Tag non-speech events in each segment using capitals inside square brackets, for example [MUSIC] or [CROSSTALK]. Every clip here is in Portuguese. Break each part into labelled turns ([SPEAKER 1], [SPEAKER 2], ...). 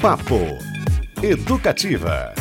[SPEAKER 1] Papo Educativa.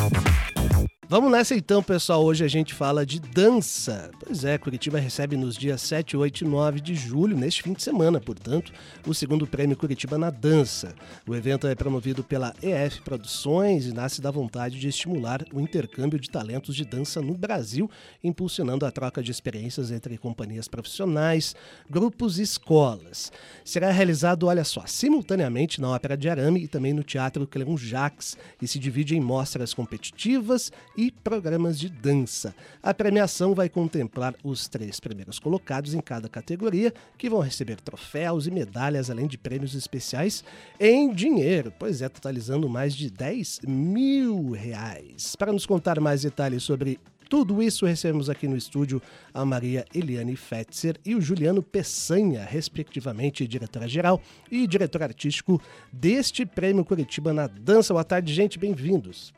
[SPEAKER 2] Vamos nessa então, pessoal. Hoje a gente fala de dança. Pois é, Curitiba recebe nos dias 7, 8 e 9 de julho, neste fim de semana, portanto, o segundo prêmio Curitiba na Dança. O evento é promovido pela EF Produções e nasce da vontade de estimular o intercâmbio de talentos de dança no Brasil, impulsionando a troca de experiências entre companhias profissionais, grupos e escolas. Será realizado, olha só, simultaneamente na Ópera de Arame e também no Teatro Cleon Jacques e se divide em mostras competitivas e programas de dança. A premiação vai contemplar os três primeiros colocados em cada categoria, que vão receber troféus e medalhas, além de prêmios especiais em dinheiro, pois é, totalizando mais de 10 mil reais. Para nos contar mais detalhes sobre tudo isso recebemos aqui no estúdio a Maria Eliane Fetzer e o Juliano Peçanha, respectivamente diretora-geral e diretor artístico deste Prêmio Curitiba na Dança. Boa tarde, gente, bem-vindos.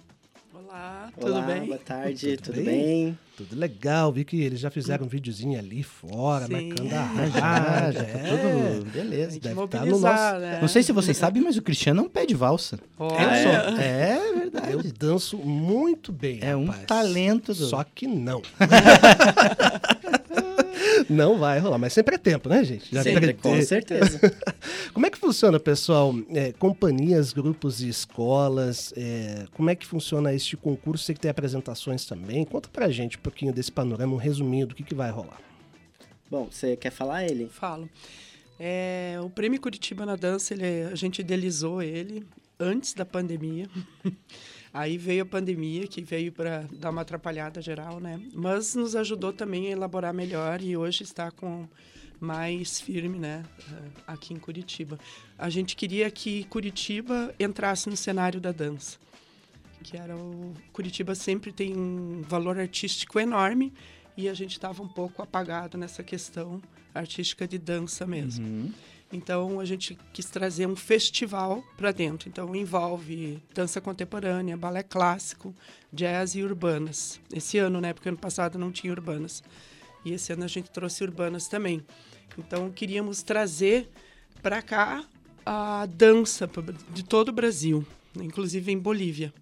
[SPEAKER 3] Olá,
[SPEAKER 4] tudo
[SPEAKER 3] Olá, bem?
[SPEAKER 4] Boa tarde, tudo, tudo bem? bem?
[SPEAKER 2] Tudo legal, vi que eles já fizeram um videozinho ali fora,
[SPEAKER 3] Sim.
[SPEAKER 2] marcando a [LAUGHS]
[SPEAKER 4] já, já,
[SPEAKER 2] é.
[SPEAKER 4] tá tudo beleza.
[SPEAKER 3] Deve
[SPEAKER 2] estar no nosso...
[SPEAKER 3] né?
[SPEAKER 4] Não sei se vocês sabem, mas o Cristiano é um pé de valsa.
[SPEAKER 3] Oh,
[SPEAKER 4] eu
[SPEAKER 3] é?
[SPEAKER 4] sou. É verdade.
[SPEAKER 2] Eu danço muito bem,
[SPEAKER 4] É um
[SPEAKER 2] rapaz.
[SPEAKER 4] talento. Do...
[SPEAKER 2] Só que não. [LAUGHS] não vai rolar, mas sempre é tempo, né, gente?
[SPEAKER 4] Já sempre, com certeza. [LAUGHS]
[SPEAKER 2] como é que funciona, pessoal? É, companhias, grupos e escolas, é, como é que funciona este concurso? Você que tem apresentações também. Conta pra gente um pouquinho desse panorama, um resuminho do que, que vai rolar.
[SPEAKER 4] Bom, você quer falar ele?
[SPEAKER 3] Falo. É, o Prêmio Curitiba na Dança, ele, a gente idealizou ele antes da pandemia. [LAUGHS] Aí veio a pandemia, que veio para dar uma atrapalhada geral, né? Mas nos ajudou também a elaborar melhor e hoje está com mais firme, né? Aqui em Curitiba. A gente queria que Curitiba entrasse no cenário da dança. Que era o Curitiba sempre tem um valor artístico enorme e a gente estava um pouco apagado nessa questão artística de dança mesmo.
[SPEAKER 4] Uhum.
[SPEAKER 3] Então a gente quis trazer um festival para dentro. Então envolve dança contemporânea, balé clássico, jazz e urbanas. Esse ano, né? Porque ano passado não tinha urbanas. E esse ano a gente trouxe urbanas também. Então queríamos trazer para cá a dança de todo o Brasil, inclusive em Bolívia,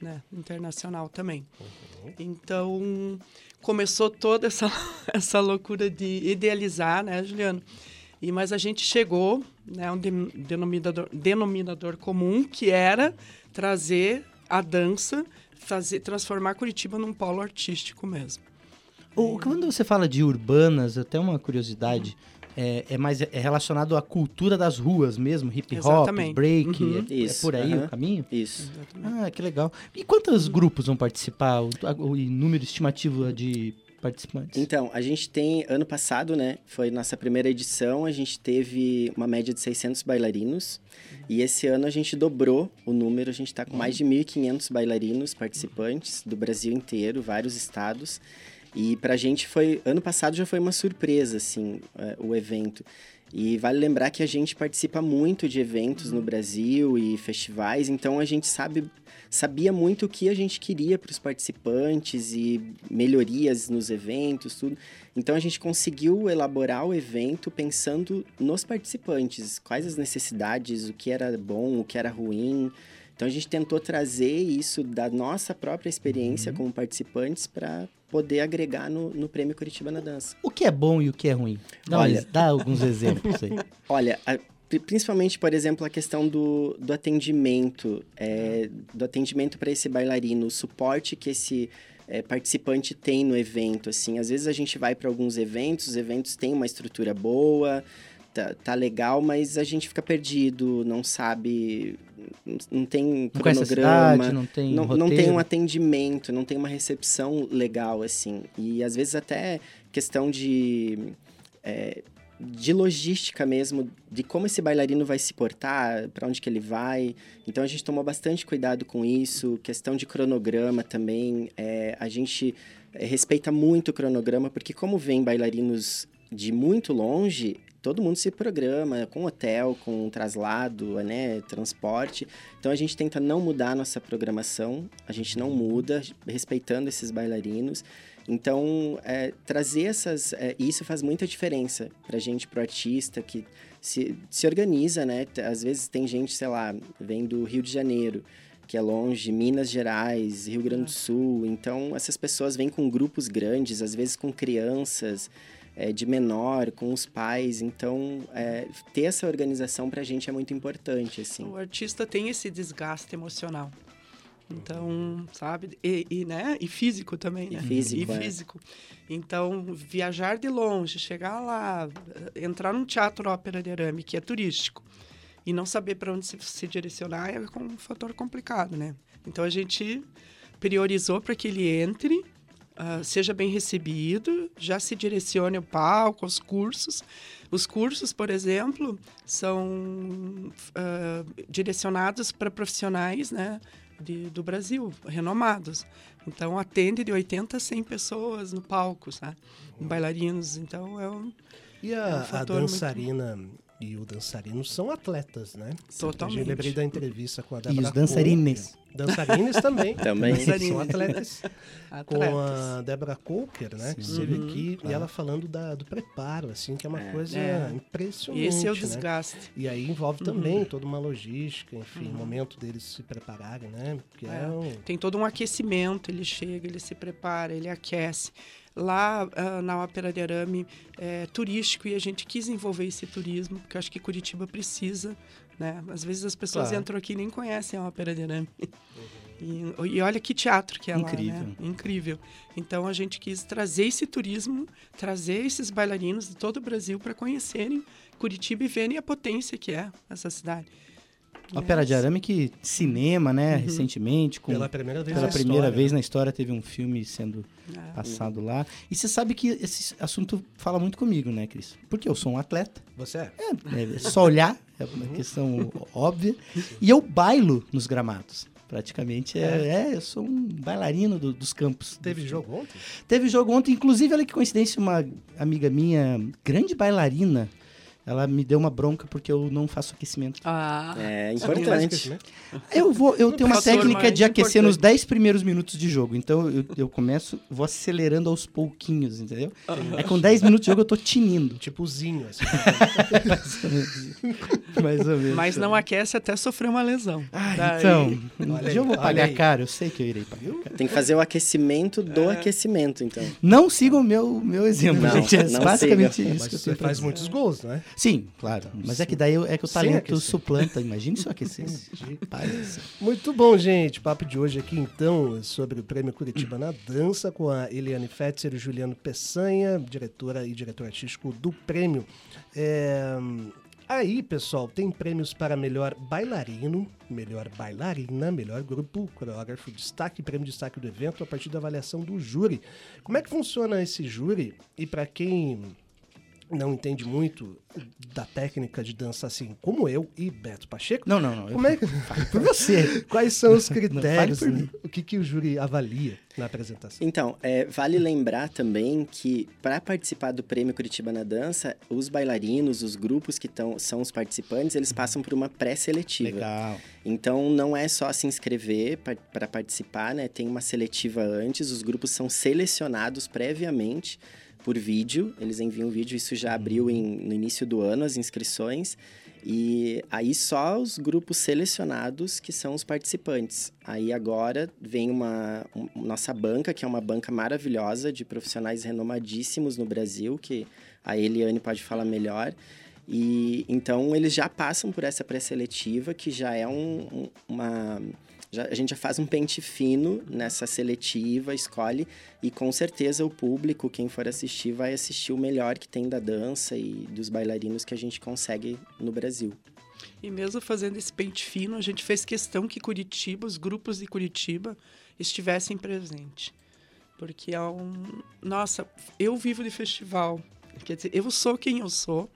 [SPEAKER 3] né? Internacional também. Uhum. Então começou toda essa [LAUGHS] essa loucura de idealizar, né, Juliano? E, mas a gente chegou né, a um denominador, denominador comum, que era trazer a dança, fazer, transformar Curitiba num polo artístico mesmo.
[SPEAKER 4] O, quando você fala de urbanas, até uma curiosidade, é, é, mais é relacionado à cultura das ruas mesmo, hip hop,
[SPEAKER 3] Exatamente.
[SPEAKER 4] break,
[SPEAKER 3] Uhum.
[SPEAKER 4] é,
[SPEAKER 5] Isso,
[SPEAKER 4] é por aí
[SPEAKER 5] aham.
[SPEAKER 4] o caminho?
[SPEAKER 5] Isso.
[SPEAKER 3] Exatamente.
[SPEAKER 4] Ah, que legal. E quantos grupos vão participar? O, o número estimativo de participantes?
[SPEAKER 5] Então, a gente tem, ano passado, né, foi nossa primeira edição, a gente teve uma média de 600 bailarinos, e esse ano a gente dobrou o número, a gente está com mais de 1.500 bailarinos participantes do Brasil inteiro, vários estados, e pra gente foi, ano passado já foi uma surpresa, assim, é, o evento. E vale lembrar que a gente participa muito de eventos no Brasil e festivais, então a gente sabe sabia muito o que a gente queria para os participantes e melhorias nos eventos, tudo. Então a gente conseguiu elaborar o evento pensando nos participantes, quais as necessidades, o que era bom, o que era ruim. Então a gente tentou trazer isso da nossa própria experiência como participantes para poder agregar no, no Prêmio Curitiba na Dança.
[SPEAKER 4] O que é bom e o que é ruim? Dá,
[SPEAKER 5] Olha-
[SPEAKER 4] uns- dá alguns [LAUGHS] exemplos aí.
[SPEAKER 5] Olha, a- pri- principalmente, por exemplo, a questão do, do atendimento, é, do atendimento para esse bailarino, o suporte que esse é, participante tem no evento, assim. Às vezes a gente vai para alguns eventos, os eventos têm uma estrutura boa, tá, tá legal, mas a gente fica perdido, não sabe, não- tem
[SPEAKER 4] Não
[SPEAKER 5] cronograma,
[SPEAKER 4] cidade, não tem
[SPEAKER 5] não, não tem um atendimento, não tem uma recepção legal, assim. E às vezes até questão de. é, de logística mesmo, de como esse bailarino vai se portar, para onde que ele vai. Então a gente tomou bastante cuidado com isso. Questão de cronograma também. é, a gente é, respeita muito o cronograma, porque como vem bailarinos de muito longe, todo mundo se programa com hotel, com traslado, né, transporte. Então a gente tenta não mudar a nossa programação, a gente não muda, respeitando esses bailarinos. Então, é, trazer essas. É, isso faz muita diferença pra gente, pro artista que se, se organiza, né? Às vezes tem gente, sei lá, vem do Rio de Janeiro, que é longe, Minas Gerais, Rio Grande do Sul. Então, essas pessoas vêm com grupos grandes, às vezes com crianças. É, de menor, com os pais. Então, é, ter essa organização pra gente é muito importante, assim.
[SPEAKER 3] O artista tem esse desgaste emocional. Então, sabe? E, e, né? e físico também, né?
[SPEAKER 5] E físico,
[SPEAKER 3] E
[SPEAKER 5] é.
[SPEAKER 3] físico. Então, viajar de longe, chegar lá, entrar num teatro ópera de arame, que é turístico, e não saber para onde se, se direcionar é um fator complicado, né? Então, a gente priorizou para que ele entre, ah, seja bem recebido, já se direcione ao palco, aos cursos. Os cursos, por exemplo, são ah, direcionados para profissionais, né? de- do Brasil, renomados. Então, atende de 80 a 100 pessoas no palco, sabe? Bailarinos. Então, é um...
[SPEAKER 2] E
[SPEAKER 3] É um
[SPEAKER 2] a, a
[SPEAKER 3] fator muito-
[SPEAKER 2] dançarina e o dançarino são atletas, né?
[SPEAKER 3] Totalmente.
[SPEAKER 2] Eu lembrei da entrevista com a
[SPEAKER 4] E
[SPEAKER 2] Débora
[SPEAKER 4] os dançarines.
[SPEAKER 2] Coker. Dançarines também.
[SPEAKER 5] Também.
[SPEAKER 2] São atletas. com
[SPEAKER 3] atletas.
[SPEAKER 2] a Débora Coker, né? Que
[SPEAKER 4] Sim.
[SPEAKER 2] esteve
[SPEAKER 3] Uhum.
[SPEAKER 2] aqui e ela falando da, do preparo, assim, que é uma
[SPEAKER 5] É.
[SPEAKER 2] coisa
[SPEAKER 3] É.
[SPEAKER 2] impressionante.
[SPEAKER 3] E esse é o
[SPEAKER 2] né?
[SPEAKER 3] desgaste.
[SPEAKER 2] E aí envolve também toda uma logística, enfim,
[SPEAKER 3] Uhum.
[SPEAKER 2] momento deles se prepararem, né? Porque é,
[SPEAKER 3] É.
[SPEAKER 2] um...
[SPEAKER 3] Tem todo um aquecimento, ele chega, ele se prepara, ele aquece. Lá ah, na Ópera de Arame é turístico e a gente quis envolver esse turismo, porque eu acho que Curitiba precisa, né? Às vezes as pessoas
[SPEAKER 4] Claro.
[SPEAKER 3] entram aqui e nem conhecem a Ópera de Arame. [LAUGHS] E, e olha que teatro que é
[SPEAKER 4] Incrível.
[SPEAKER 3] lá, né? Incrível. Então a gente quis trazer esse turismo, trazer esses bailarinos de todo o Brasil para conhecerem Curitiba e verem a potência que é essa cidade.
[SPEAKER 4] Ópera de arame que cinema, né,
[SPEAKER 3] Uhum.
[SPEAKER 4] recentemente, com
[SPEAKER 2] Pela primeira vez
[SPEAKER 4] pela
[SPEAKER 2] na
[SPEAKER 4] primeira
[SPEAKER 2] história,
[SPEAKER 4] vez
[SPEAKER 2] né?
[SPEAKER 4] na história teve um filme sendo
[SPEAKER 3] É.
[SPEAKER 4] passado lá. E você sabe que esse assunto fala muito comigo, né, Cris? Porque eu sou um atleta.
[SPEAKER 2] Você é?
[SPEAKER 4] É, é só olhar, é uma questão óbvia. E eu bailo nos gramados. Praticamente é, é, eu sou um bailarino do- dos campos.
[SPEAKER 2] Teve jogo ontem?
[SPEAKER 4] Teve jogo ontem, inclusive, olha que coincidência, uma amiga minha, grande bailarina, ela me deu uma bronca porque eu não faço aquecimento.
[SPEAKER 3] Ah,
[SPEAKER 5] É importante.
[SPEAKER 4] Eu vou, eu tenho uma técnica de aquecer nos
[SPEAKER 3] importante.
[SPEAKER 4] 10 primeiros minutos de jogo. Então eu, eu começo, vou acelerando aos pouquinhos, entendeu? É com 10 minutos de jogo eu tô tinindo.
[SPEAKER 2] Tipo Zinho, assim. [LAUGHS]
[SPEAKER 4] Mais ou menos.
[SPEAKER 3] mas não aquece até sofrer uma lesão.
[SPEAKER 4] Ah,
[SPEAKER 3] Daí-
[SPEAKER 4] então, um dia eu vou pagar caro, eu sei que eu irei pagar caro.
[SPEAKER 5] Tem que fazer o aquecimento do
[SPEAKER 3] É.
[SPEAKER 5] aquecimento, então.
[SPEAKER 4] Não sigam o meu, meu exemplo,
[SPEAKER 5] Não,
[SPEAKER 4] gente. É basicamente
[SPEAKER 5] siga.
[SPEAKER 4] isso
[SPEAKER 2] Mas
[SPEAKER 4] que eu
[SPEAKER 2] você faz muitos gols, né?
[SPEAKER 4] Sim, claro. Mas é que daí é que o talento suplanta. Imagine se eu [LAUGHS] aquecesse. Céu.
[SPEAKER 2] Muito bom, gente. Papo de hoje aqui, então, sobre o Prêmio Curitiba na Dança, com a Eliane Fetzer e o Juliano Peçanha, diretora e diretor artístico do prêmio. É, Aí, pessoal, tem prêmios para melhor bailarino, melhor bailarina, melhor grupo, coreógrafo, destaque, prêmio de destaque do evento a partir da avaliação do júri. Como é que funciona esse júri? E para quem não entende muito da técnica de dança assim como eu e Beto Pacheco,
[SPEAKER 4] Não, não, não. Eu
[SPEAKER 2] como é que... [LAUGHS]
[SPEAKER 4] falo por você.
[SPEAKER 2] Quais são os
[SPEAKER 4] fale
[SPEAKER 2] critérios? né?
[SPEAKER 4] mim.
[SPEAKER 2] O que, que o júri avalia na apresentação?
[SPEAKER 5] Então, é, vale lembrar também que para participar do Prêmio Curitiba na Dança, os bailarinos, os grupos que tão, são os participantes, eles passam por uma pré-seletiva.
[SPEAKER 4] Legal.
[SPEAKER 5] Então, não é só se inscrever para participar, né? Tem uma seletiva antes, os grupos são selecionados previamente por vídeo, eles enviam vídeo, isso já abriu em- no início do ano as inscrições. E aí só os grupos selecionados que são os participantes. Aí agora vem uma um- nossa banca, que é uma banca maravilhosa de profissionais renomadíssimos no Brasil, que a Eliane pode falar melhor. E então eles já passam por essa pré-seletiva, que já é um- um- uma. já- a gente já faz um pente fino nessa seletiva, escolhe, e com certeza o público, quem for assistir, vai assistir o melhor que tem da dança e dos bailarinos que a gente consegue no Brasil.
[SPEAKER 3] E mesmo fazendo esse pente fino, a gente fez questão que Curitiba, os grupos de Curitiba, estivessem presentes. Porque é um. Nossa, eu vivo de festival. Quer dizer, eu sou quem eu sou,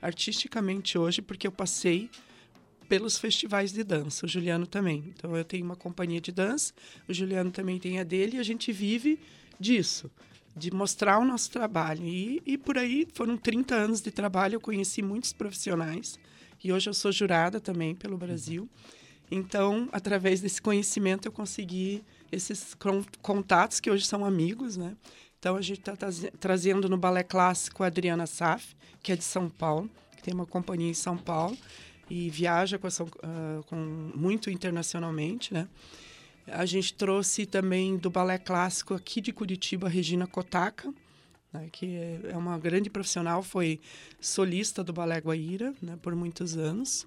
[SPEAKER 3] artisticamente hoje, porque eu passei pelos festivais de dança. O Juliano também. Então eu tenho uma companhia de dança, o Juliano também tem a dele, e a gente vive disso. de mostrar o nosso trabalho. E, e por aí foram 30 anos de trabalho, eu conheci muitos profissionais. E hoje eu sou jurada também pelo Brasil. Então, através desse conhecimento, eu consegui esses contatos que hoje são amigos, né? Então, a gente está trazendo no balé clássico a Adriana Saf, que é de São Paulo, que tem uma companhia em São Paulo e viaja com, uh, com muito internacionalmente, né? A gente trouxe também do balé clássico aqui de Curitiba, a Regina Kotaka, né, que é uma grande profissional, foi solista do Balé Guaíra né, por muitos anos.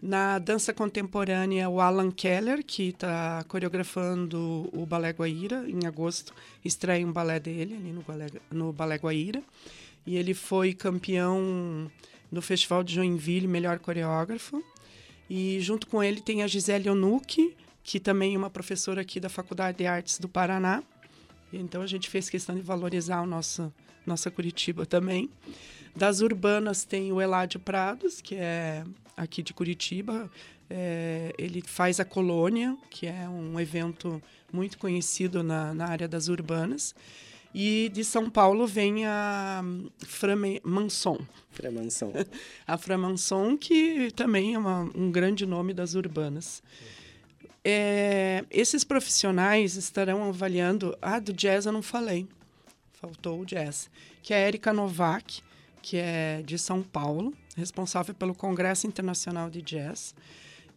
[SPEAKER 3] Na dança contemporânea, o Alan Keller, que está coreografando o Balé Guaíra. Em agosto, estreia um balé dele ali no Balé, no balé Guaíra. E ele foi campeão no Festival de Joinville, melhor coreógrafo. E junto com ele tem a Gisele Onuki, que também é uma professora aqui da Faculdade de Artes do Paraná. Então a gente fez questão de valorizar o nosso, nossa Curitiba também. Das urbanas tem o Eládio Prados, que é aqui de Curitiba. É, ele faz a Colônia, que é um evento muito conhecido na, na área das urbanas. E de São Paulo vem a Framanson.
[SPEAKER 5] Framanson. [LAUGHS]
[SPEAKER 3] a Framanson, que também é uma, um grande nome das urbanas. É, esses profissionais estarão avaliando. Ah, do jazz eu não falei. Faltou o jazz. Que é a Erika Novak, que é de São Paulo, responsável pelo Congresso Internacional de Jazz.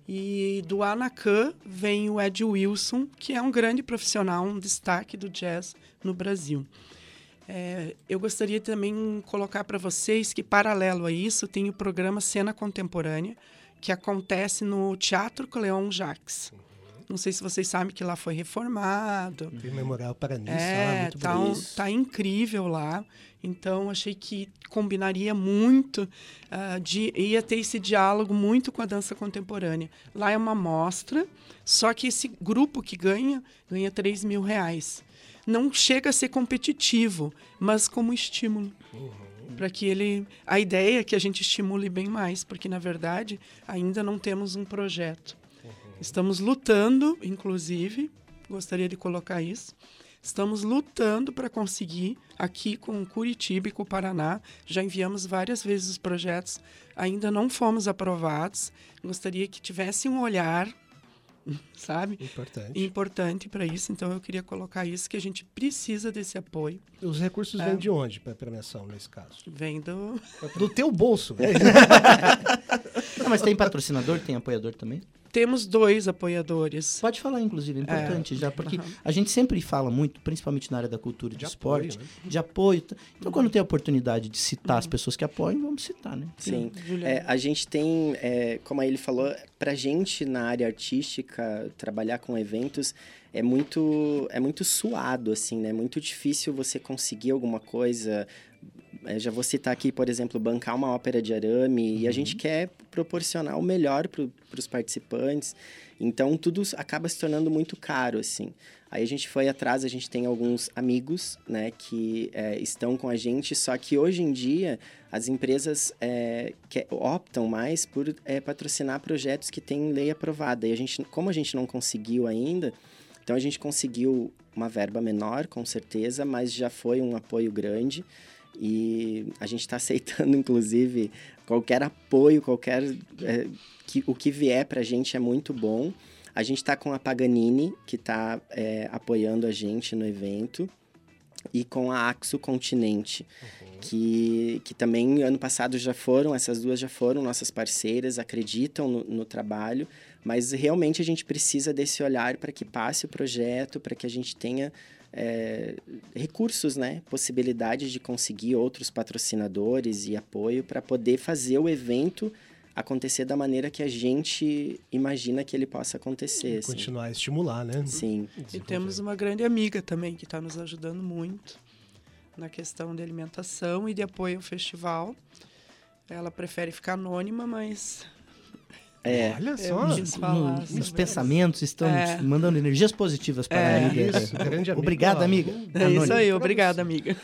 [SPEAKER 3] E do Anacan vem o Ed Wilson, que é um grande profissional, um destaque do jazz no Brasil. É, eu gostaria também colocar para vocês que, paralelo a isso, tem o programa Cena Contemporânea, que acontece no Teatro Cleon Jacques. Não sei se vocês sabem que lá foi reformado.
[SPEAKER 2] Tem memorial Paranista
[SPEAKER 3] é,
[SPEAKER 2] lá, muito
[SPEAKER 3] tá, um, tá incrível lá. Então, achei que combinaria muito, uh, de, ia ter esse diálogo muito com a dança contemporânea. Lá é uma mostra, só que esse grupo que ganha, ganha 3 mil reais. Não chega a ser competitivo, mas como estímulo. Uhum. Para que ele. A ideia é que a gente estimule bem mais, porque, na verdade, ainda não temos um projeto. Estamos lutando, inclusive, gostaria de colocar isso. Estamos lutando para conseguir aqui com Curitiba e com o Paraná. Já enviamos várias vezes os projetos, ainda não fomos aprovados. Gostaria que tivesse um olhar, [LAUGHS] sabe?
[SPEAKER 2] Importante.
[SPEAKER 3] Importante para isso. Então eu queria colocar isso que a gente precisa desse apoio.
[SPEAKER 2] Os recursos é. vêm de onde para a premiação nesse caso?
[SPEAKER 3] Vem do
[SPEAKER 2] do teu bolso. [LAUGHS]
[SPEAKER 4] Não, mas tem patrocinador, tem apoiador também?
[SPEAKER 3] Temos dois apoiadores.
[SPEAKER 4] Pode falar, inclusive, é importante é, já, porque uhum. a gente sempre fala muito, principalmente na área da cultura e de, de esporte, apoio, né? de apoio. Então, quando tem a oportunidade de citar uhum. as pessoas que apoiam, vamos citar, né?
[SPEAKER 5] Sim. É, a gente tem, é, como ele falou, pra gente na área artística, trabalhar com eventos é muito, é muito suado, assim, né? É muito difícil você conseguir alguma coisa é, já vou citar aqui, por exemplo, bancar uma ópera de arame, uhum. e a gente uhum. quer proporcionar o melhor para os participantes. Então, tudo acaba se tornando muito caro, assim. Aí a gente foi atrás, a gente tem alguns amigos, né, que é, estão com a gente, só que hoje em dia as empresas é, que, optam mais por é, patrocinar projetos que têm lei aprovada. E a gente, como a gente não conseguiu ainda, então a gente conseguiu uma verba menor, com certeza, mas já foi um apoio grande. E a gente está aceitando, [LAUGHS] inclusive, qualquer apoio, qualquer. É, que, o que vier para a gente é muito bom. A gente está com a Paganini, que está é, apoiando a gente no evento, e com a Axo Continente, uhum. que, que também ano passado já foram, essas duas já foram nossas parceiras, acreditam no, no trabalho, mas realmente a gente precisa desse olhar para que passe o projeto, para que a gente tenha é, recursos, né? Possibilidades de conseguir outros patrocinadores e apoio para poder fazer o evento acontecer da maneira que a gente imagina que ele possa acontecer.
[SPEAKER 2] Assim. Continuar a estimular, né?
[SPEAKER 5] Sim.
[SPEAKER 3] E temos uma grande amiga também que está nos ajudando muito na questão de alimentação e de apoio ao festival. Ela prefere ficar anônima, mas
[SPEAKER 4] é, Olha só, no, os pensamentos estão é. mandando energias positivas para é. a amiga. Isso, grande amiga. Obrigada, amiga.
[SPEAKER 3] É isso aí, obrigada, amiga.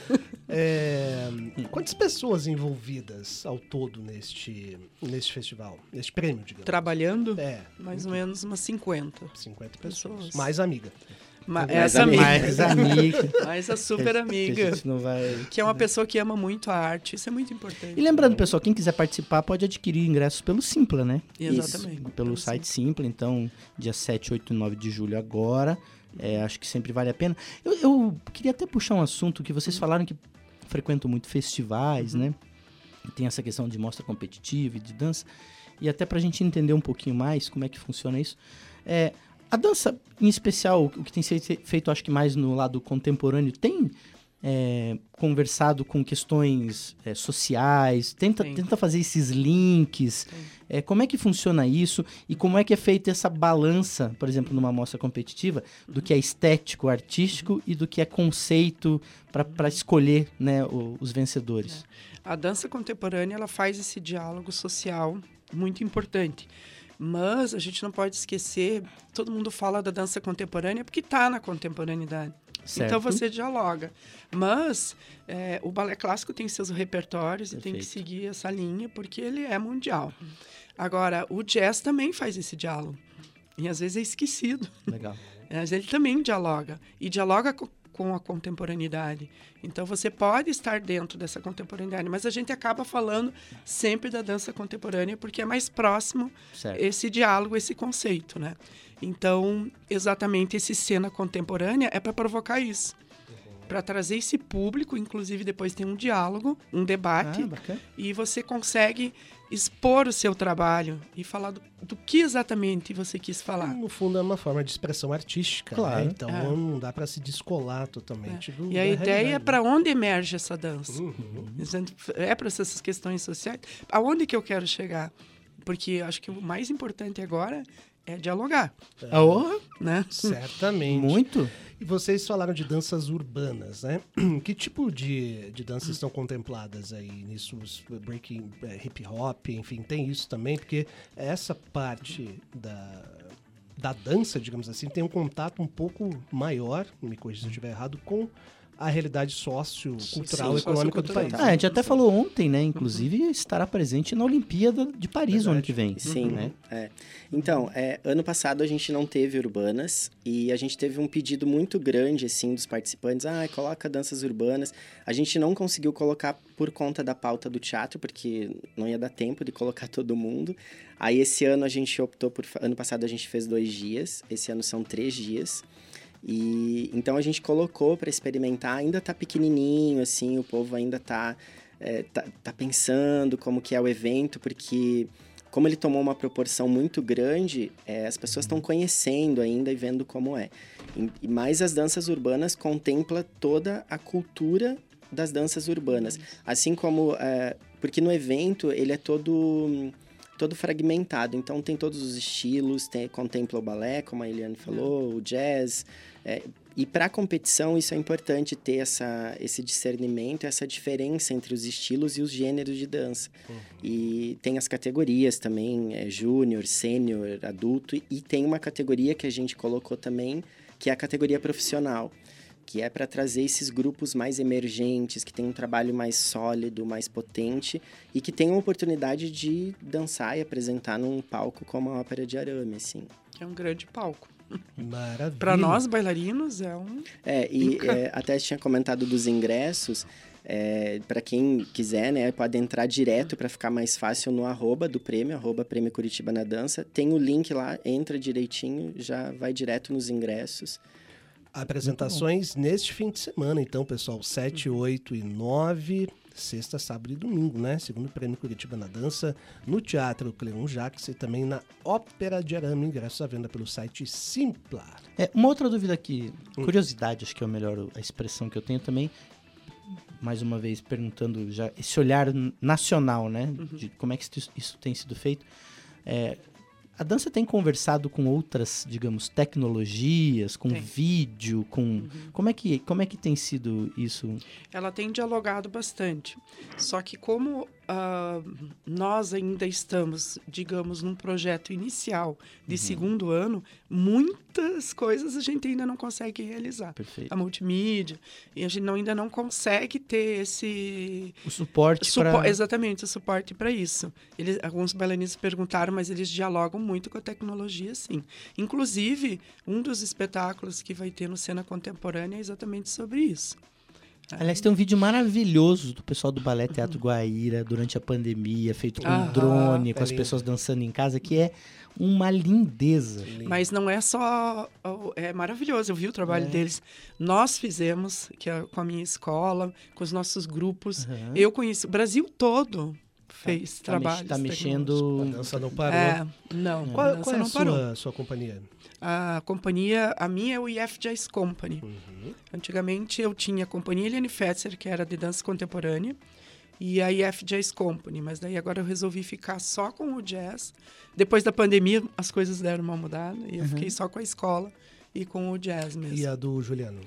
[SPEAKER 2] É, quantas pessoas envolvidas ao todo neste, neste festival, neste prêmio, digamos?
[SPEAKER 3] Trabalhando?
[SPEAKER 2] É.
[SPEAKER 3] Mais ou menos umas 50.
[SPEAKER 2] 50 pessoas. pessoas. Mais amiga.
[SPEAKER 3] Ma
[SPEAKER 5] Mais
[SPEAKER 3] essa
[SPEAKER 5] amiga.
[SPEAKER 3] amiga.
[SPEAKER 4] Mais amiga.
[SPEAKER 3] Mas a super
[SPEAKER 4] Que
[SPEAKER 3] amiga.
[SPEAKER 4] a gente não vai...
[SPEAKER 3] Que é uma pessoa que ama muito a arte. Isso é muito importante.
[SPEAKER 4] E lembrando, pessoal, quem quiser participar pode adquirir ingressos pelo Simpla, né?
[SPEAKER 3] Exatamente.
[SPEAKER 4] Isso, pelo site Simpla, então, dia 7, 8 e 9 de julho agora. É, acho que sempre vale a pena. Eu, eu queria até puxar um assunto que vocês falaram que frequentam muito festivais, né? E tem essa questão de mostra competitiva e de dança. E até pra gente entender um pouquinho mais como é que funciona isso. É, a dança, em especial, o que tem sido feito, acho que mais no lado contemporâneo, tem é, conversado com questões é, sociais, tenta, tenta fazer esses links. É, como é que funciona isso e como é que é feita essa balança, por exemplo, numa mostra competitiva, do que é estético, artístico e do que é conceito para escolher né, o- os vencedores?
[SPEAKER 3] A dança contemporânea ela faz esse diálogo social muito importante. Mas a gente não pode esquecer, todo mundo fala da dança contemporânea porque está na contemporaneidade.
[SPEAKER 4] Certo?
[SPEAKER 3] Então você dialoga. Mas é, o balé clássico tem seus repertórios e tem que
[SPEAKER 4] Perfeito.
[SPEAKER 3] seguir essa linha porque ele é mundial. Agora, o jazz também faz esse diálogo. E às vezes é esquecido.
[SPEAKER 4] Legal. [LAUGHS]
[SPEAKER 3] Mas ele também dialoga. E dialoga com a contemporaneidade. Então você pode estar dentro dessa contemporaneidade, mas a gente acaba falando sempre da dança contemporânea porque é mais próximo
[SPEAKER 4] Certo.
[SPEAKER 3] esse diálogo, esse conceito, né? Então, exatamente esse cena contemporânea é para provocar isso. Para trazer esse público, inclusive depois tem um diálogo, um debate,
[SPEAKER 4] Ah,
[SPEAKER 3] e você consegue expor o seu trabalho e falar do, do que exatamente você quis falar.
[SPEAKER 2] No fundo é uma forma de expressão artística,
[SPEAKER 4] Claro.
[SPEAKER 2] né? Então
[SPEAKER 3] É.
[SPEAKER 2] não dá para se descolar totalmente do
[SPEAKER 3] E a ideia é para onde emerge essa dança.
[SPEAKER 2] Uhum.
[SPEAKER 3] É para essas questões sociais. Aonde que eu quero chegar? Porque acho que o mais importante agora é dialogar,
[SPEAKER 4] Ah, oh,
[SPEAKER 3] né?
[SPEAKER 2] Certamente.
[SPEAKER 4] muito?
[SPEAKER 2] E vocês falaram de danças urbanas, né? [CLEARS THROAT] Que tipo de, de danças estão contempladas aí nisso? Os Breaking, eh, hip hop, enfim, tem isso também? Porque essa parte da, da dança, digamos assim, tem um contato um pouco maior, me corrija se eu estiver errado, com a realidade sociocultural
[SPEAKER 3] Sim,
[SPEAKER 2] e econômica do país.
[SPEAKER 4] Ah, a gente até falou ontem, né? Inclusive estará presente na Olimpíada de Paris o ano que vem.
[SPEAKER 5] Sim,
[SPEAKER 4] Né?
[SPEAKER 5] é. Então, é, ano passado a gente não teve urbanas e a gente teve um pedido muito grande, assim, dos participantes. Ah, coloca danças urbanas. A gente não conseguiu colocar por conta da pauta do teatro, porque não ia dar tempo de colocar [LAUGHS] todo mundo. Aí, esse ano a gente optou por... Ano passado a gente fez dois dias, esse ano são três dias. E então a gente colocou para experimentar, ainda tá pequenininho, assim, o povo ainda tá, é, tá, tá pensando como que é o evento, porque como ele tomou uma proporção muito grande, é, as pessoas estão conhecendo ainda e vendo como é. E, e mais as danças urbanas contempla toda a cultura das danças urbanas, assim como é, porque no evento ele é todo todo fragmentado, então tem todos os estilos, tem, contempla o balé, como a Eliane falou, o jazz, é, e para a competição isso é importante ter essa, esse discernimento, essa diferença entre os estilos e os gêneros de dança. E tem as categorias também, é, júnior, sênior, adulto, e tem uma categoria que a gente colocou também, que é a categoria profissional, que é para trazer esses grupos mais emergentes, que tem um trabalho mais sólido, mais potente, e que tem a oportunidade de dançar e apresentar num palco como a Ópera de Arame, assim.
[SPEAKER 3] É um grande palco.
[SPEAKER 2] Maravilha.
[SPEAKER 3] Para nós, bailarinos, é um.
[SPEAKER 5] É, e é, até tinha comentado dos ingressos. É, para quem quiser, né, pode entrar direto para ficar mais fácil no arroba do prêmio, arroba prêmio Curitiba na Dança. Tem o link lá, entra direitinho, já vai direto nos ingressos.
[SPEAKER 2] Apresentações neste fim de semana, então, pessoal.
[SPEAKER 3] Uhum.
[SPEAKER 2] 7, 8 e 9, sexta, sábado e domingo, né? Segundo Prêmio Curitiba na Dança, no Teatro Cleon Jacques e também na Ópera de Arame, ingressos à venda pelo site Simpla.
[SPEAKER 4] É, uma outra dúvida aqui, curiosidade, acho que é o melhor a expressão que eu tenho também. Mais uma vez perguntando já esse olhar nacional, né? De como é que isso, isso tem sido feito. É, a dança tem conversado com outras, digamos, tecnologias, com
[SPEAKER 3] Tem.
[SPEAKER 4] vídeo, com como é que como é que tem sido isso?
[SPEAKER 3] Ela tem dialogado bastante. Só que como ah, nós ainda estamos, digamos, num projeto inicial de
[SPEAKER 4] Uhum.
[SPEAKER 3] segundo ano, muitas coisas a gente ainda não consegue realizar.
[SPEAKER 4] Perfeito.
[SPEAKER 3] A multimídia, e a gente não- ainda não consegue ter esse
[SPEAKER 4] O suporte
[SPEAKER 3] Supo-
[SPEAKER 4] para...
[SPEAKER 3] Exatamente, o suporte para isso. Eles, alguns bailarinos perguntaram, mas eles dialogam muito com a tecnologia, sim. Inclusive, um dos espetáculos que vai ter no Cena Contemporânea é exatamente sobre isso.
[SPEAKER 4] Aliás, tem um vídeo maravilhoso do pessoal do Balé Teatro Guaíra durante a pandemia, feito com
[SPEAKER 3] Aham,
[SPEAKER 4] drone, com
[SPEAKER 2] é
[SPEAKER 4] as
[SPEAKER 2] lindo.
[SPEAKER 4] pessoas dançando em casa, que é uma lindeza.
[SPEAKER 3] Mas não é só. É maravilhoso, eu vi o trabalho
[SPEAKER 4] É.
[SPEAKER 3] deles. Nós fizemos, que é com a minha escola, com os nossos grupos.
[SPEAKER 4] Aham.
[SPEAKER 3] Eu conheci. O Brasil todo fez
[SPEAKER 4] Tá, mex-
[SPEAKER 3] trabalho.
[SPEAKER 4] tá mexendo...
[SPEAKER 2] A dança não parou.
[SPEAKER 3] É, não,
[SPEAKER 2] Qual,
[SPEAKER 3] a dança
[SPEAKER 2] qual é a
[SPEAKER 3] não parou.
[SPEAKER 2] sua, sua companhia?
[SPEAKER 3] A companhia, a minha é o IF Jazz Company.
[SPEAKER 2] Uhum.
[SPEAKER 3] Antigamente eu tinha a companhia Eliane Fetzer, que era de dança contemporânea, e a IF Jazz Company, mas daí agora eu resolvi ficar só com o jazz. Depois da pandemia, as coisas deram uma mudada, e eu fiquei só com a escola e com o jazz mesmo.
[SPEAKER 2] E a do Juliano?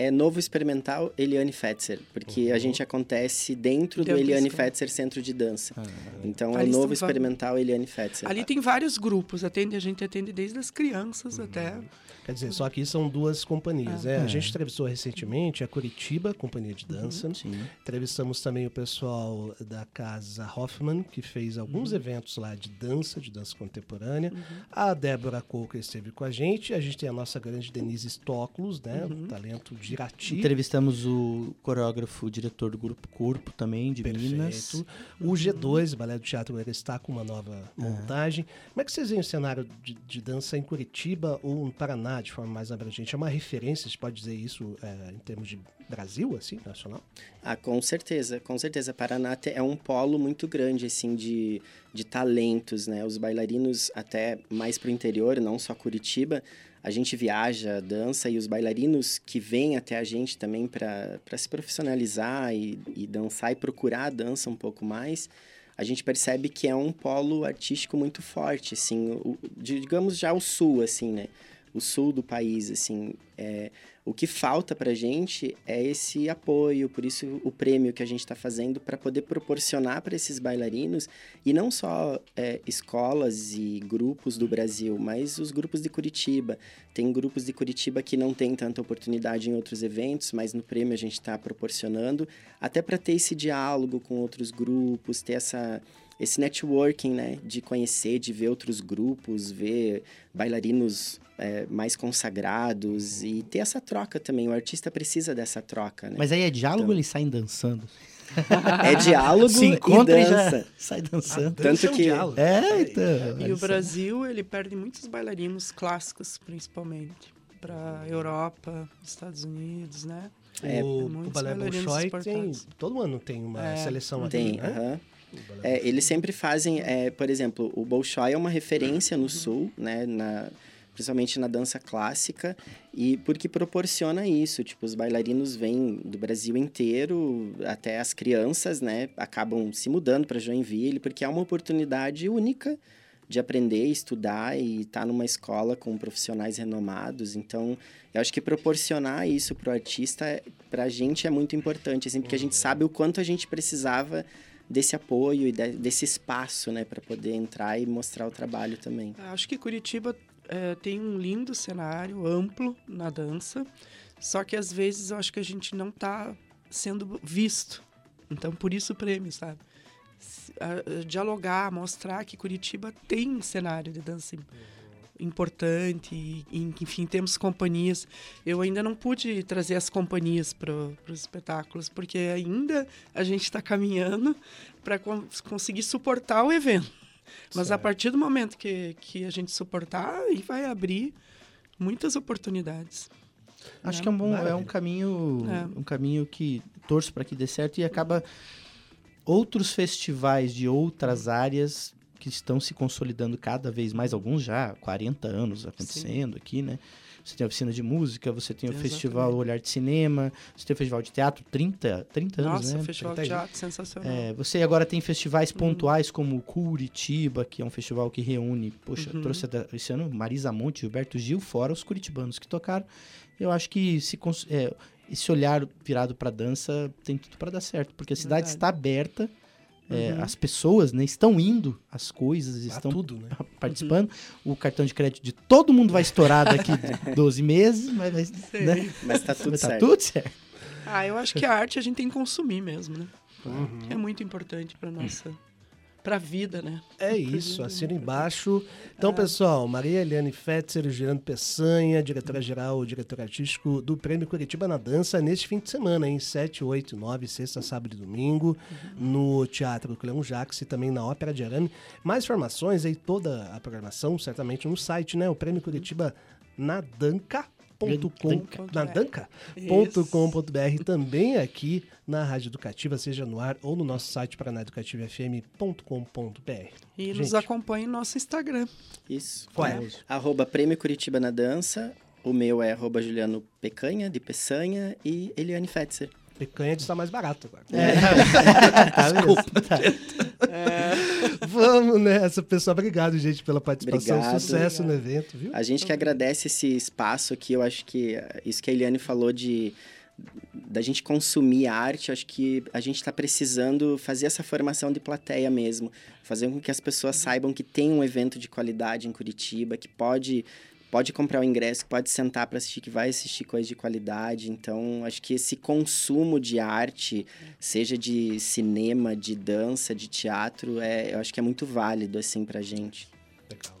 [SPEAKER 5] É novo experimental Eliane Fetzer, porque a gente acontece dentro do
[SPEAKER 3] Dentro da
[SPEAKER 5] Eliane
[SPEAKER 3] escola.
[SPEAKER 5] Fetzer Centro de Dança. Então é
[SPEAKER 3] Ali
[SPEAKER 5] o novo experimental Eliane Fetzer.
[SPEAKER 3] Ali tem vários grupos, atende, a gente atende desde as crianças até...
[SPEAKER 2] Quer dizer, só que são duas companhias.
[SPEAKER 3] Ah.
[SPEAKER 2] né?
[SPEAKER 4] É.
[SPEAKER 2] A gente entrevistou recentemente a Curitiba, Companhia de Dança.
[SPEAKER 4] Sim.
[SPEAKER 2] Entrevistamos também o pessoal da Casa Hoffman, que fez alguns eventos lá de dança, de dança contemporânea. A Débora Coca esteve com a gente. A gente tem a nossa grande Denise Stoklos, né? Talento de Irati.
[SPEAKER 4] Entrevistamos o coreógrafo, o diretor do Grupo Corpo também, de Minas.
[SPEAKER 2] Perfeito. O G2, Balé do Teatro, ele está com uma nova montagem. Como é que vocês veem o cenário de, de dança em Curitiba ou no Paraná, de forma mais abrangente? É uma referência, a gente pode dizer isso é, em termos de Brasil, assim, nacional?
[SPEAKER 5] Ah, com certeza, com certeza. Paraná é um polo muito grande, assim, de, de talentos, né? Os bailarinos até mais pro interior, não só Curitiba, a gente viaja, dança, e os bailarinos que vêm até a gente também para se profissionalizar e, e dançar e procurar a dança um pouco mais, a gente percebe que é um polo artístico muito forte, assim, o- digamos já o sul, assim, né? O sul do país, assim, é, o que falta para a gente é esse apoio, por isso o prêmio que a gente está fazendo para poder proporcionar para esses bailarinos, e não só é, escolas e grupos do Brasil, mas os grupos de Curitiba. Tem grupos de Curitiba que não têm tanta oportunidade em outros eventos, mas no prêmio a gente está proporcionando, até para ter esse diálogo com outros grupos, ter essa esse networking, né, de conhecer, de ver outros grupos, ver bailarinos é, mais consagrados e ter essa troca também. O artista precisa dessa troca, né?
[SPEAKER 4] Mas aí é diálogo
[SPEAKER 5] Então.
[SPEAKER 4] eles saem dançando?
[SPEAKER 5] É diálogo
[SPEAKER 4] Se
[SPEAKER 5] e
[SPEAKER 4] encontra e, já
[SPEAKER 5] dança.
[SPEAKER 4] sai dançando.
[SPEAKER 5] Tanto
[SPEAKER 2] Dança é um
[SPEAKER 5] que-
[SPEAKER 2] diálogo.
[SPEAKER 4] É, então.
[SPEAKER 3] E o. Brasil, ele perde muitos bailarinos clássicos, principalmente, para Europa, Estados Unidos, né?
[SPEAKER 5] É,
[SPEAKER 2] o, o
[SPEAKER 3] muitos
[SPEAKER 2] Balé Bolshoi tem, todo ano tem uma
[SPEAKER 3] É,
[SPEAKER 2] seleção aqui,
[SPEAKER 5] Tem,
[SPEAKER 2] né? O Balé
[SPEAKER 5] É, eles sempre fazem, é, por exemplo, o Bolshoi é uma referência no sul, né, na, principalmente na dança clássica, e porque proporciona isso, tipo, os bailarinos vêm do Brasil inteiro, até as crianças, né, acabam se mudando para Joinville, porque é uma oportunidade única de aprender, estudar e estar numa escola com profissionais renomados. Então, eu acho que proporcionar isso para o artista, para a gente é muito importante, assim, porque a gente sabe o quanto a gente precisava desse apoio e de- desse espaço, né, para poder entrar e mostrar o trabalho também.
[SPEAKER 3] Acho que Curitiba eh, tem um lindo cenário, amplo na dança, só que às vezes eu acho que a gente não está sendo visto. Então, por isso o prêmio, sabe? Dialogar, mostrar que Curitiba tem um cenário de dança im- importante, e, enfim, temos companhias. Eu ainda não pude trazer as companhias para os espetáculos, porque ainda a gente está caminhando para conseguir suportar o evento. Mas a
[SPEAKER 2] Certo.
[SPEAKER 3] partir do momento que, que a gente suportar, aí vai abrir muitas oportunidades.
[SPEAKER 4] Acho que é um bom, é um
[SPEAKER 2] Maravilha.
[SPEAKER 4] caminho,
[SPEAKER 3] É.
[SPEAKER 4] um caminho que torço para que dê certo e acaba outros festivais de outras áreas que estão se consolidando cada vez mais, alguns já há 40 anos acontecendo aqui, né? Você tem a oficina de música, você tem o
[SPEAKER 3] Exatamente.
[SPEAKER 4] festival Olhar de Cinema, você tem o festival de teatro, 30, 30 anos,
[SPEAKER 3] Nossa,
[SPEAKER 4] né?
[SPEAKER 3] festival de
[SPEAKER 2] 30
[SPEAKER 3] teatro sensacional.
[SPEAKER 4] É, você agora tem festivais pontuais como o Curitiba, que é um festival que reúne, poxa,
[SPEAKER 3] Uhum.
[SPEAKER 4] trouxe esse ano Marisa Monte, Gilberto Gil, fora os curitibanos que tocaram. Eu acho que se é, esse olhar virado para dança tem tudo para dar certo, porque a cidade
[SPEAKER 3] Verdade.
[SPEAKER 4] está aberta é, as pessoas né, estão indo, as coisas estão
[SPEAKER 2] tudo, né?
[SPEAKER 4] participando. O cartão de crédito de todo mundo vai estourar daqui [LAUGHS] 12 meses, mas vai,
[SPEAKER 3] Sei.
[SPEAKER 4] né?
[SPEAKER 5] Mas tá tudo
[SPEAKER 4] Mas tá
[SPEAKER 5] certo.
[SPEAKER 4] tudo certo.
[SPEAKER 3] Ah, eu acho que a arte a gente tem que consumir mesmo, né?
[SPEAKER 2] Uhum.
[SPEAKER 3] É muito importante para nossa para a vida, né?
[SPEAKER 2] É isso, assina embaixo. Então, pessoal, Maria Eliane Fetzer Gerando Peçanha, diretora-geral, diretor artístico do Prêmio Curitiba na Dança, neste fim de semana, em 7, 8, 9, sexta, sábado e domingo, no Teatro Cleão Jacques e também na Ópera de Arame. Mais informações aí, toda a programação, certamente no site, né? O Prêmio Curitiba nadanca.com nadanca.com.br também aqui na Rádio Educativa, seja no ar ou no nosso site paranaeducativafm.com.br.
[SPEAKER 3] E nos
[SPEAKER 2] Gente.
[SPEAKER 3] acompanhe no nosso Instagram.
[SPEAKER 5] Isso.
[SPEAKER 2] Qual é?
[SPEAKER 5] Arroba Prêmio Curitiba na Dança. O meu é arroba Juliano Pecanha, de Peçanha, e Eliane Fetzer.
[SPEAKER 2] Picanha está mais barato agora. [LAUGHS]
[SPEAKER 4] Tá mesmo. Tá.
[SPEAKER 2] Vamos nessa, pessoal. Obrigado, gente, pela participação.
[SPEAKER 5] Obrigado.
[SPEAKER 2] Sucesso no evento, viu?
[SPEAKER 5] A gente que agradece esse espaço aqui, eu acho que eh, isso que a Eliane falou de da gente consumir arte, eu acho que a gente está precisando fazer essa formação de plateia mesmo, fazer com que as pessoas saibam que tem um evento de qualidade em Curitiba, que pode pode comprar o ingresso, que pode sentar para assistir, que vai assistir coisas de qualidade. Então, acho que esse consumo de arte, seja de cinema, de dança, de teatro, é, eu acho que é muito válido assim pra gente.
[SPEAKER 2] Legal.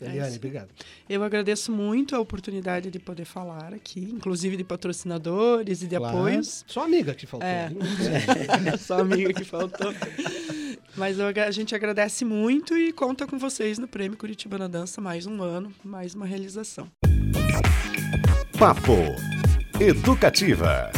[SPEAKER 2] Eliane, obrigado.
[SPEAKER 3] Eu agradeço muito a oportunidade de poder falar aqui, inclusive de patrocinadores e de
[SPEAKER 4] Claro.
[SPEAKER 3] apoios.
[SPEAKER 2] Só amiga que faltou.
[SPEAKER 3] É. [LAUGHS] Só amiga que faltou. Mas a gente agradece muito e conta com vocês no Prêmio Curitiba na Dança mais um ano, mais uma realização.
[SPEAKER 1] Papo Educativa.